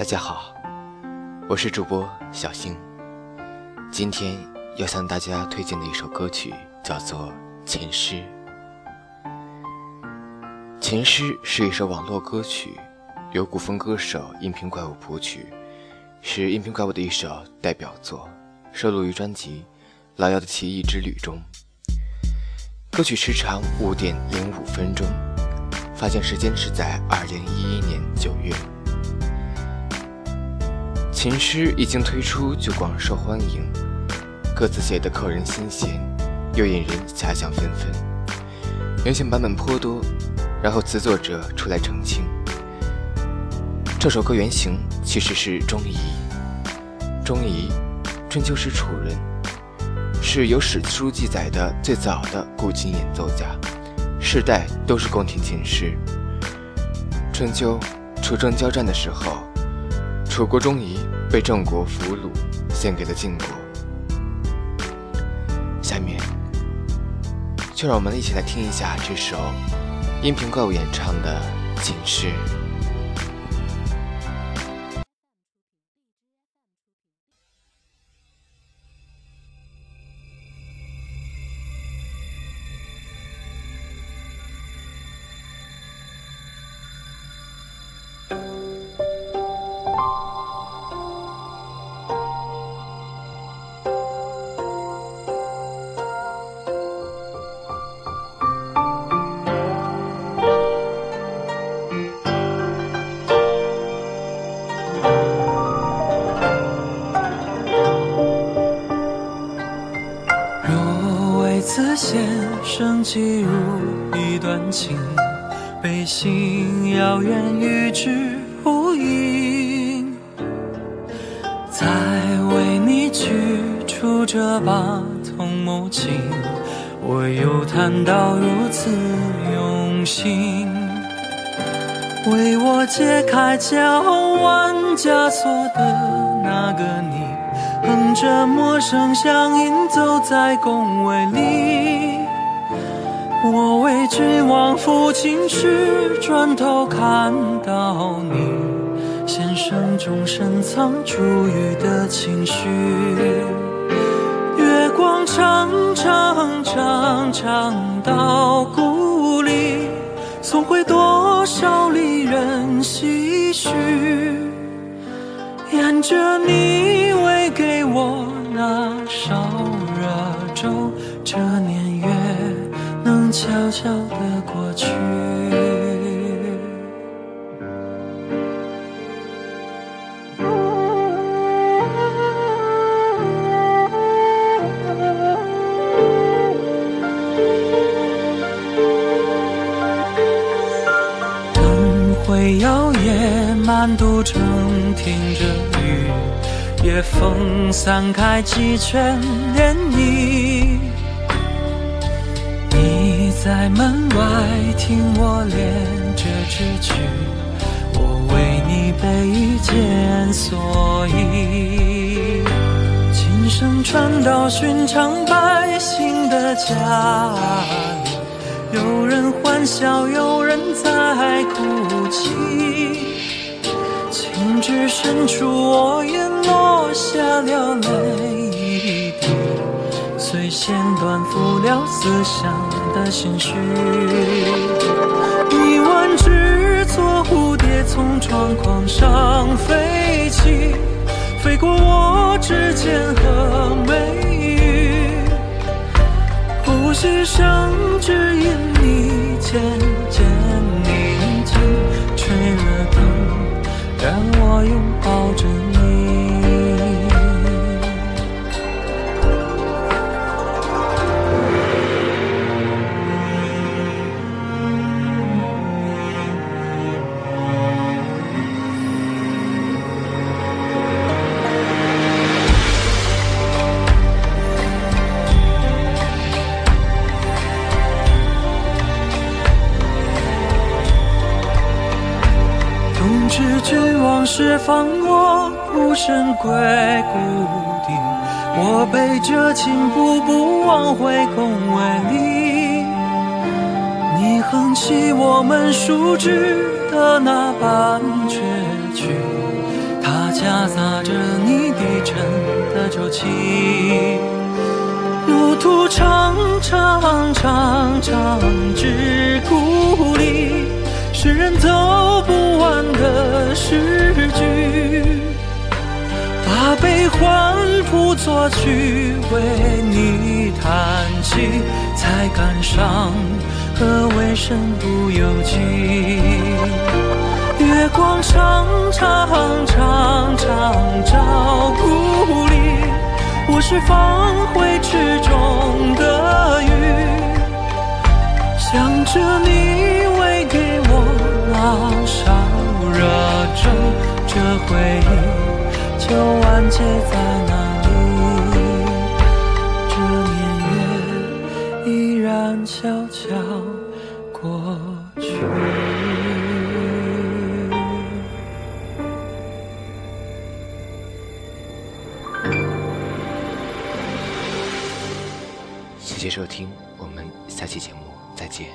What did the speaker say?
大家好，我是主播小星。今天要向大家推荐的一首歌曲叫做《情诗》。《情诗》是一首网络歌曲，由古风歌手音频怪物谱曲，是音频怪物的一首代表作，收录于专辑《老妖的奇异之旅》中。歌曲时长五点零五分钟，发行时间是在二零一一年九月。情诗一经推出就广受欢迎，歌词写得扣人心弦，又引人遐想纷纷。原型版本颇多，然后词作者出来澄清，这首歌原型其实是钟仪。钟仪，春秋时楚人，是有史书记载的最早的古琴演奏家，世代都是宫廷琴师。春秋，楚郑交战的时候。楚国钟仪被郑国俘虏，献给了晋国。下面，就让我们一起来听一下这首音频怪物演唱的《警示》。一段情，悲心遥远，与之无影。再为你取出这把桐木琴，我又弹到如此用心，为我解开脚腕枷锁的那个你。哼着陌生乡音，走在宫闱里。我为君王抚琴时，转头看到你，弦声中深藏珠玉的情绪。月光长长长长到故里，送回多少离人唏嘘。沿着你喂给我那烧热粥，这年悄悄地过去。灯会摇曳，满都城听着雨。夜风散开几圈涟漪，在门外听我练这支曲，我为你备一件蓑衣。琴声传到寻常百姓的家里，有人欢笑，有人在哭泣。情至深处，我眼落下了泪滴，随弦断付了思乡的心绪。一万只做蝴蝶从窗框上飞起，飞过我指尖和眉宇，呼吸声只因你渐渐宁静，吹了灯。让我拥抱着你。是君王释放我，孤身归故地。我背着琴，步步往回宫闱里。你哼起我们熟知的那般绝曲，它夹杂着你低沉的酒气。路途长长长长，至故里，是人走把悲欢谱作曲，为你弹起，才感伤和为身不由己。月光长长长长照故里，我是放回池中的鱼，想着你喂给我老烧热粥，这回忆就完结在那里，这年月依然悄悄过去。谢谢收听，我们下期节目再见。